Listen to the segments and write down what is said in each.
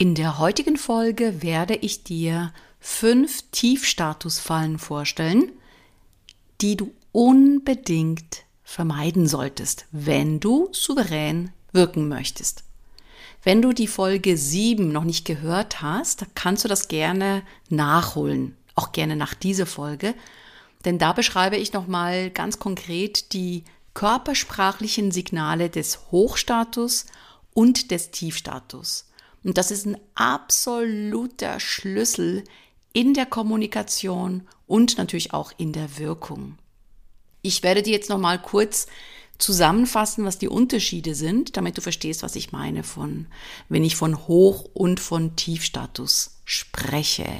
In der heutigen Folge werde ich dir fünf Tiefstatusfallen vorstellen, die du unbedingt vermeiden solltest, wenn du souverän wirken möchtest. Wenn du die Folge 7 noch nicht gehört hast, kannst du das gerne nachholen, auch gerne nach dieser Folge, denn da beschreibe ich nochmal ganz konkret die körpersprachlichen Signale des Hochstatus und des Tiefstatus. Und das ist ein absoluter Schlüssel in der Kommunikation und natürlich auch in der Wirkung. Ich werde dir jetzt noch mal kurz zusammenfassen, was die Unterschiede sind, damit du verstehst, was ich meine von, wenn ich von Hoch- und von Tiefstatus spreche.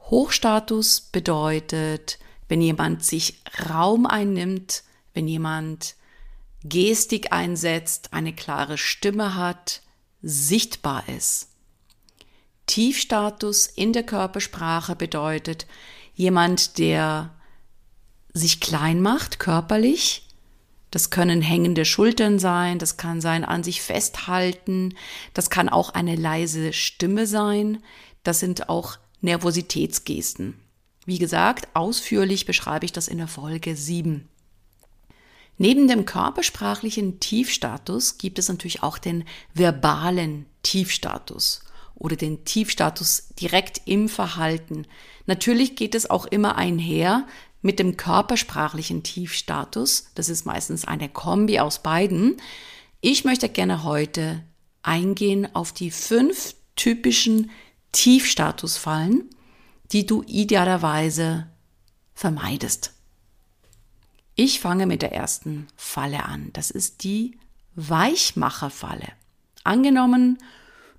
Hochstatus bedeutet, wenn jemand sich Raum einnimmt, wenn jemand Gestik einsetzt, eine klare Stimme hat, sichtbar ist. Tiefstatus in der Körpersprache bedeutet jemand, der sich klein macht, körperlich. Das können hängende Schultern sein, das kann sein an sich festhalten, das kann auch eine leise Stimme sein, das sind auch Nervositätsgesten. Wie gesagt, ausführlich beschreibe ich das in der Folge 7. Neben dem körpersprachlichen Tiefstatus gibt es natürlich auch den verbalen Tiefstatus oder den Tiefstatus direkt im Verhalten. Natürlich geht es auch immer einher mit dem körpersprachlichen Tiefstatus. Das ist meistens eine Kombi aus beiden. Ich möchte gerne heute eingehen auf die fünf typischen Tiefstatusfallen, die du idealerweise vermeidest. Ich fange mit der ersten Falle an. Das ist die Weichmacherfalle. Angenommen,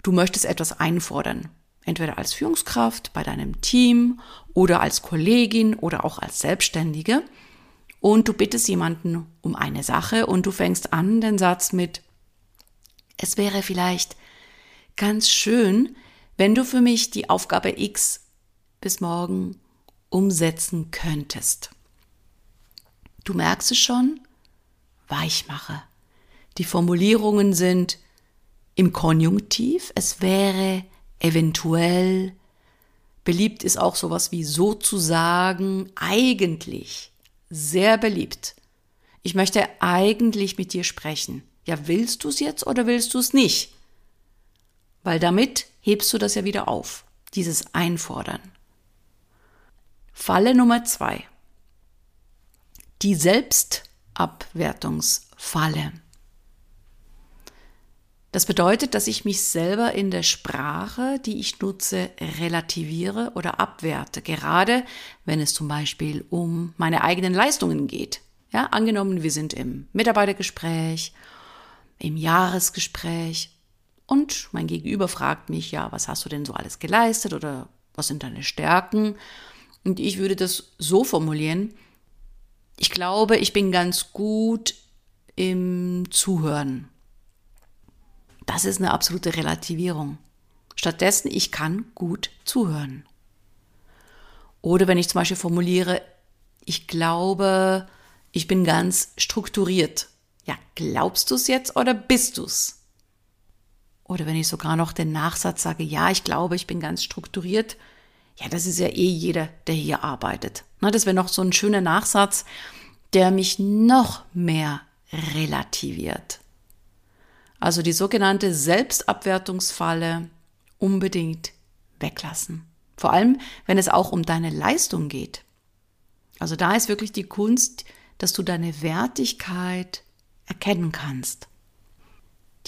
du möchtest etwas einfordern. Entweder als Führungskraft bei deinem Team oder als Kollegin oder auch als Selbstständige. Und du bittest jemanden um eine Sache und du fängst an den Satz mit, es wäre vielleicht ganz schön, wenn du für mich die Aufgabe X bis morgen umsetzen könntest. Du merkst es schon? Weichmache. Die Formulierungen sind im Konjunktiv. Es wäre eventuell. Beliebt ist auch sowas wie sozusagen, eigentlich. Sehr beliebt. Ich möchte eigentlich mit dir sprechen. Ja, willst du es jetzt oder willst du es nicht? Weil damit hebst du das ja wieder auf, dieses Einfordern. Falle Nummer zwei die Selbstabwertungsfalle. Das bedeutet, dass ich mich selber in der Sprache, die ich nutze, relativiere oder abwerte, gerade wenn es zum Beispiel um meine eigenen Leistungen geht. Ja, angenommen, wir sind im Mitarbeitergespräch, im Jahresgespräch und mein Gegenüber fragt mich, ja, was hast du denn so alles geleistet oder was sind deine Stärken? Und ich würde das so formulieren, ich glaube, ich bin ganz gut im Zuhören. Das ist eine absolute Relativierung. Stattdessen, ich kann gut zuhören. Oder wenn ich zum Beispiel formuliere, ich glaube, ich bin ganz strukturiert. Ja, glaubst du es jetzt oder bist du es? Oder wenn ich sogar noch den Nachsatz sage, ja, ich glaube, ich bin ganz strukturiert, ja, das ist ja eh jeder, der hier arbeitet. Na, das wäre noch so ein schöner Nachsatz, der mich noch mehr relativiert. Also die sogenannte Selbstabwertungsfalle unbedingt weglassen. Vor allem, wenn es auch um deine Leistung geht. Also da ist wirklich die Kunst, dass du deine Wertigkeit erkennen kannst.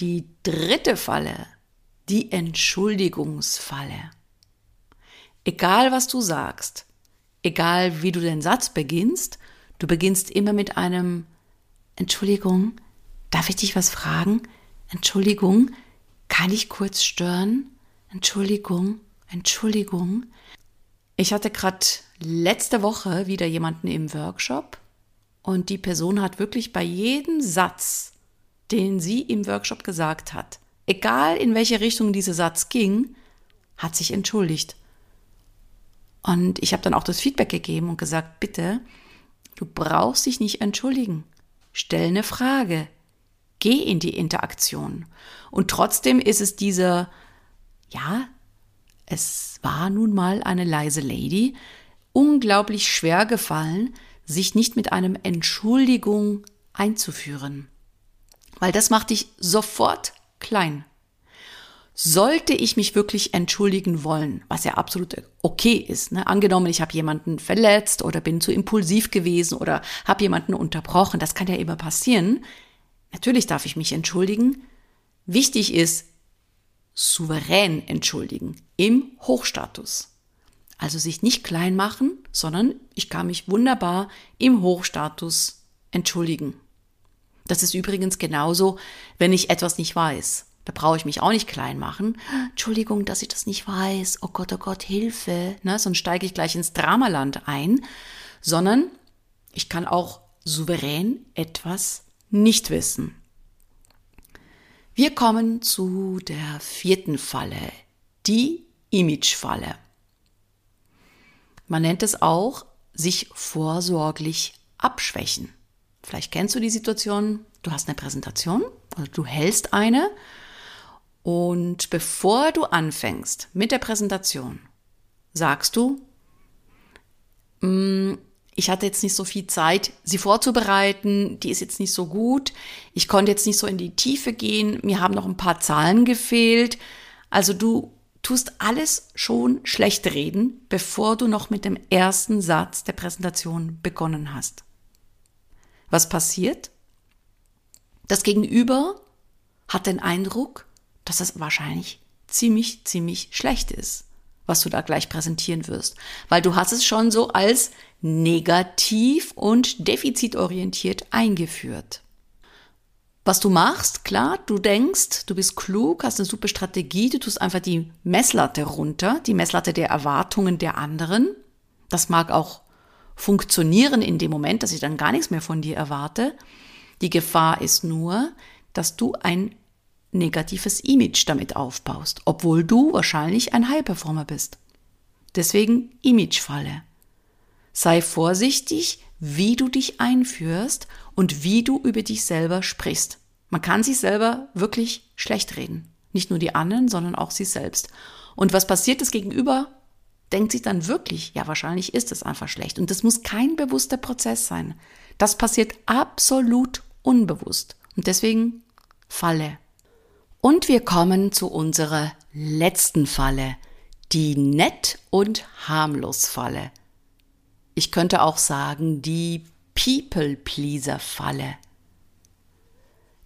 Die dritte Falle, die Entschuldigungsfalle. Egal was du sagst, egal wie du den Satz beginnst, du beginnst immer mit einem Entschuldigung, darf ich dich was fragen? Entschuldigung, kann ich kurz stören? Entschuldigung, Entschuldigung. Ich hatte gerade letzte Woche wieder jemanden im Workshop und die Person hat wirklich bei jedem Satz, den sie im Workshop gesagt hat, egal in welche Richtung dieser Satz ging, hat sich entschuldigt. Und ich habe dann auch das Feedback gegeben und gesagt, bitte, du brauchst dich nicht entschuldigen. Stell eine Frage. Geh in die Interaktion. Und trotzdem ist es dieser, ja, es war nun mal eine leise Lady, unglaublich schwer gefallen, sich nicht mit einem Entschuldigung einzuführen. Weil das macht dich sofort klein. Sollte ich mich wirklich entschuldigen wollen, was ja absolut okay ist, ne? angenommen, ich habe jemanden verletzt oder bin zu impulsiv gewesen oder habe jemanden unterbrochen, das kann ja immer passieren. Natürlich darf ich mich entschuldigen. Wichtig ist, souverän entschuldigen, im Hochstatus. Also sich nicht klein machen, sondern ich kann mich wunderbar im Hochstatus entschuldigen. Das ist übrigens genauso, wenn ich etwas nicht weiß. Da brauche ich mich auch nicht klein machen. Entschuldigung, dass ich das nicht weiß. Oh Gott, oh Gott, Hilfe. Ne? Sonst steige ich gleich ins Dramaland ein. Sondern ich kann auch souverän etwas nicht wissen. Wir kommen zu der vierten Falle, die Image-Falle. Man nennt es auch sich vorsorglich abschwächen. Vielleicht kennst du die Situation, du hast eine Präsentation, also du hältst eine und bevor du anfängst mit der Präsentation, sagst du, mm, ich hatte jetzt nicht so viel Zeit, sie vorzubereiten, die ist jetzt nicht so gut, ich konnte jetzt nicht so in die Tiefe gehen, mir haben noch ein paar Zahlen gefehlt. Also du tust alles schon schlecht reden, bevor du noch mit dem ersten Satz der Präsentation begonnen hast. Was passiert? Das Gegenüber hat den Eindruck, dass es wahrscheinlich ziemlich, ziemlich schlecht ist, was du da gleich präsentieren wirst, weil du hast es schon so als negativ und defizitorientiert eingeführt. Was du machst, klar, du denkst, du bist klug, hast eine super Strategie, du tust einfach die Messlatte runter, die Messlatte der Erwartungen der anderen. Das mag auch funktionieren in dem Moment, dass ich dann gar nichts mehr von dir erwarte. Die Gefahr ist nur, dass du ein negatives Image damit aufbaust, obwohl du wahrscheinlich ein High-Performer bist. Deswegen Imagefalle. Sei vorsichtig, wie du dich einführst und wie du über dich selber sprichst. Man kann sich selber wirklich schlecht reden. Nicht nur die anderen, sondern auch sich selbst. Und was passiert das Gegenüber? Denkt sich dann wirklich, ja, wahrscheinlich ist es einfach schlecht. Und das muss kein bewusster Prozess sein. Das passiert absolut unbewusst. Und deswegen Falle. Und wir kommen zu unserer letzten Falle, die Nett- und Harmlos-Falle. Ich könnte auch sagen, die People-Pleaser-Falle.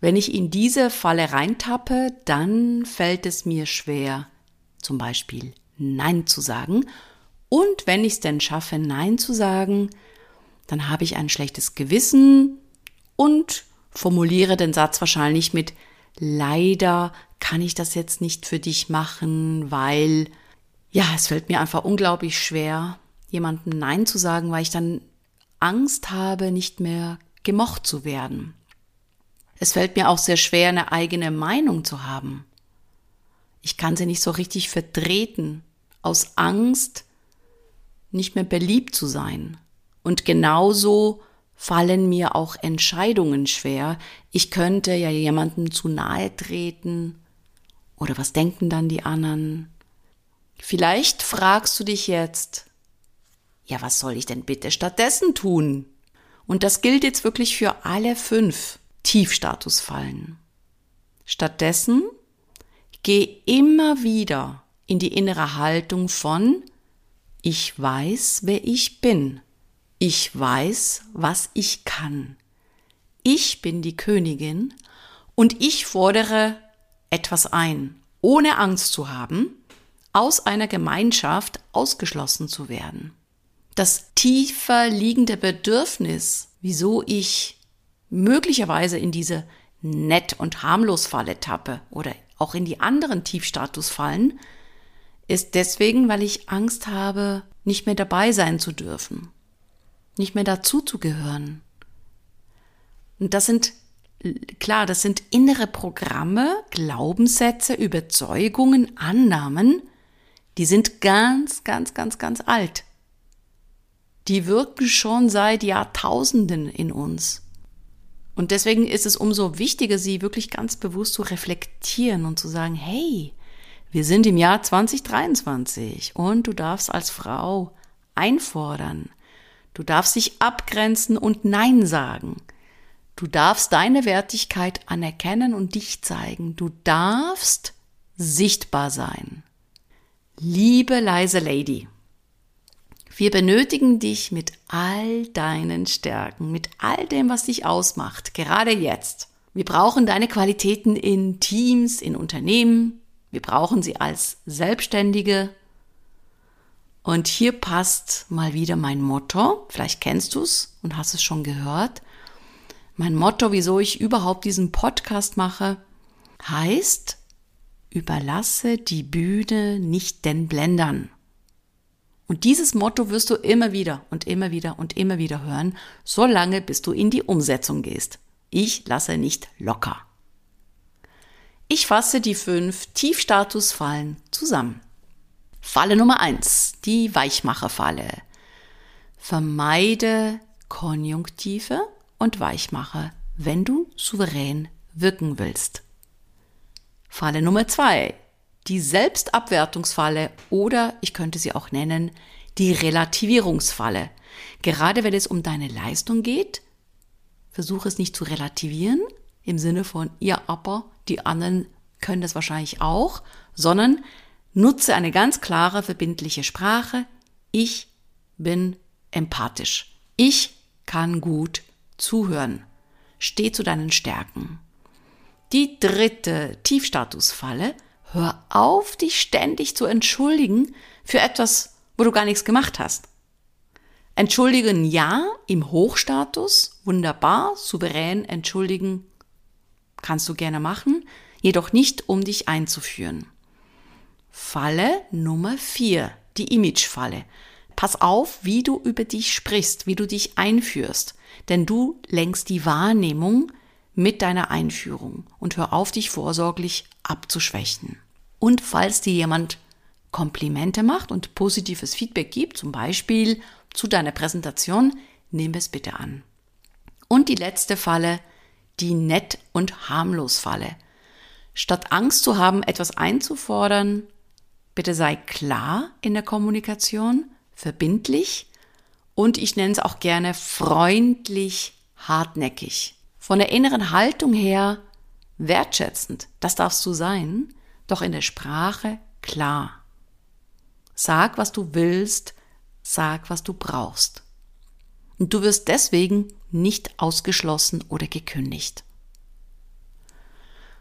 Wenn ich in diese Falle reintappe, dann fällt es mir schwer, zum Beispiel Nein zu sagen. Und wenn ich es denn schaffe, Nein zu sagen, dann habe ich ein schlechtes Gewissen und formuliere den Satz wahrscheinlich mit Leider kann ich das jetzt nicht für dich machen, weil ja, es fällt mir einfach unglaublich schwer, jemandem Nein zu sagen, weil ich dann Angst habe, nicht mehr gemocht zu werden. Es fällt mir auch sehr schwer, eine eigene Meinung zu haben. Ich kann sie nicht so richtig vertreten, aus Angst, nicht mehr beliebt zu sein. Und genauso fallen mir auch Entscheidungen schwer. Ich könnte ja jemandem zu nahe treten. Oder was denken dann die anderen? Vielleicht fragst du dich jetzt, ja, was soll ich denn bitte stattdessen tun? Und das gilt jetzt wirklich für alle fünf Tiefstatusfallen. Stattdessen geh immer wieder in die innere Haltung von ich weiß, wer ich bin. Ich weiß, was ich kann. Ich bin die Königin und ich fordere etwas ein, ohne Angst zu haben, aus einer Gemeinschaft ausgeschlossen zu werden das tiefer liegende Bedürfnis, wieso ich möglicherweise in diese nett und harmlos Falle tappe oder auch in die anderen Tiefstatusfallen, ist deswegen, weil ich Angst habe, nicht mehr dabei sein zu dürfen, nicht mehr dazu zu gehören. Und das sind, klar, das sind innere Programme, Glaubenssätze, Überzeugungen, Annahmen, die sind ganz, ganz, ganz, ganz alt. Die wirken schon seit Jahrtausenden in uns. Und deswegen ist es umso wichtiger, sie wirklich ganz bewusst zu reflektieren und zu sagen, hey, wir sind im Jahr 2023 und du darfst als Frau einfordern. Du darfst dich abgrenzen und Nein sagen. Du darfst deine Wertigkeit anerkennen und dich zeigen. Du darfst sichtbar sein. Liebe leise Lady, wir benötigen dich mit all deinen Stärken, mit all dem, was dich ausmacht, gerade jetzt. Wir brauchen deine Qualitäten in Teams, in Unternehmen. Wir brauchen sie als Selbstständige. Und hier passt mal wieder mein Motto. Vielleicht kennst du es und hast es schon gehört. Mein Motto, wieso ich überhaupt diesen Podcast mache, heißt, überlasse die Bühne nicht den Blendern. Und dieses Motto wirst du immer wieder und immer wieder und immer wieder hören, solange bis du in die Umsetzung gehst. Ich lasse nicht locker. Ich fasse die fünf Tiefstatusfallen zusammen. Falle Nummer eins: die Weichmacherfalle. Vermeide Konjunktive und Weichmacher, wenn du souverän wirken willst. Falle Nummer zwei: die Selbstabwertungsfalle oder ich könnte sie auch nennen, die Relativierungsfalle. Gerade wenn es um deine Leistung geht, versuche es nicht zu relativieren im Sinne von ihr aber, die anderen können das wahrscheinlich auch, sondern nutze eine ganz klare, verbindliche Sprache. Ich bin empathisch. Ich kann gut zuhören. Steh zu deinen Stärken. Die dritte Tiefstatusfalle Hör auf, dich ständig zu entschuldigen für etwas, wo du gar nichts gemacht hast. Entschuldigen ja im Hochstatus, wunderbar, souverän entschuldigen kannst du gerne machen, jedoch nicht, um dich einzuführen. Falle Nummer vier, die Imagefalle. Pass auf, wie du über dich sprichst, wie du dich einführst, denn du lenkst die Wahrnehmung mit deiner Einführung und hör auf, dich vorsorglich abzuschwächen. Und falls dir jemand Komplimente macht und positives Feedback gibt, zum Beispiel zu deiner Präsentation, nimm es bitte an. Und die letzte Falle, die nett und harmlos Falle. Statt Angst zu haben, etwas einzufordern, bitte sei klar in der Kommunikation, verbindlich und ich nenne es auch gerne freundlich hartnäckig. Von der inneren Haltung her wertschätzend, das darfst du sein, doch in der Sprache klar. Sag, was du willst, sag, was du brauchst. Und du wirst deswegen nicht ausgeschlossen oder gekündigt.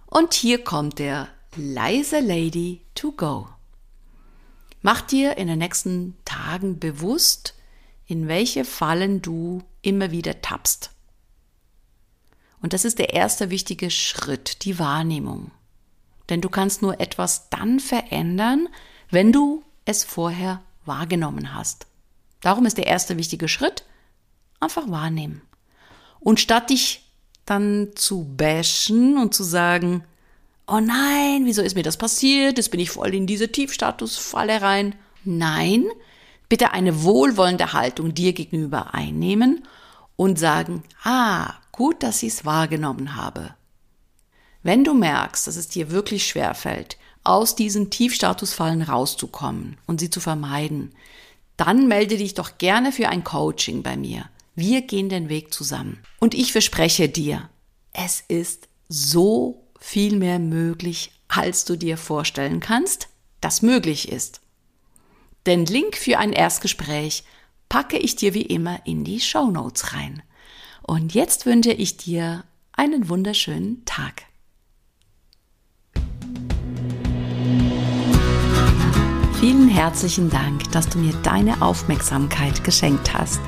Und hier kommt der leise Lady to go. Mach dir in den nächsten Tagen bewusst, in welche Fallen du immer wieder tappst. Und das ist der erste wichtige Schritt, die Wahrnehmung. Denn du kannst nur etwas dann verändern, wenn du es vorher wahrgenommen hast. Darum ist der erste wichtige Schritt, einfach wahrnehmen. Und statt dich dann zu bashen und zu sagen, oh nein, wieso ist mir das passiert? Jetzt bin ich voll in diese Tiefstatusfalle rein. Nein, bitte eine wohlwollende Haltung dir gegenüber einnehmen und sagen, ah, gut, dass ich es wahrgenommen habe. Wenn du merkst, dass es dir wirklich schwer fällt, aus diesen Tiefstatusfallen rauszukommen und sie zu vermeiden, dann melde dich doch gerne für ein Coaching bei mir. Wir gehen den Weg zusammen. Und ich verspreche dir, es ist so viel mehr möglich, als du dir vorstellen kannst, das möglich ist. Den Link für ein Erstgespräch packe ich dir wie immer in die Show Notes rein. Und jetzt wünsche ich dir einen wunderschönen Tag. Vielen herzlichen Dank, dass du mir deine Aufmerksamkeit geschenkt hast.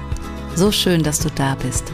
So schön, dass du da bist.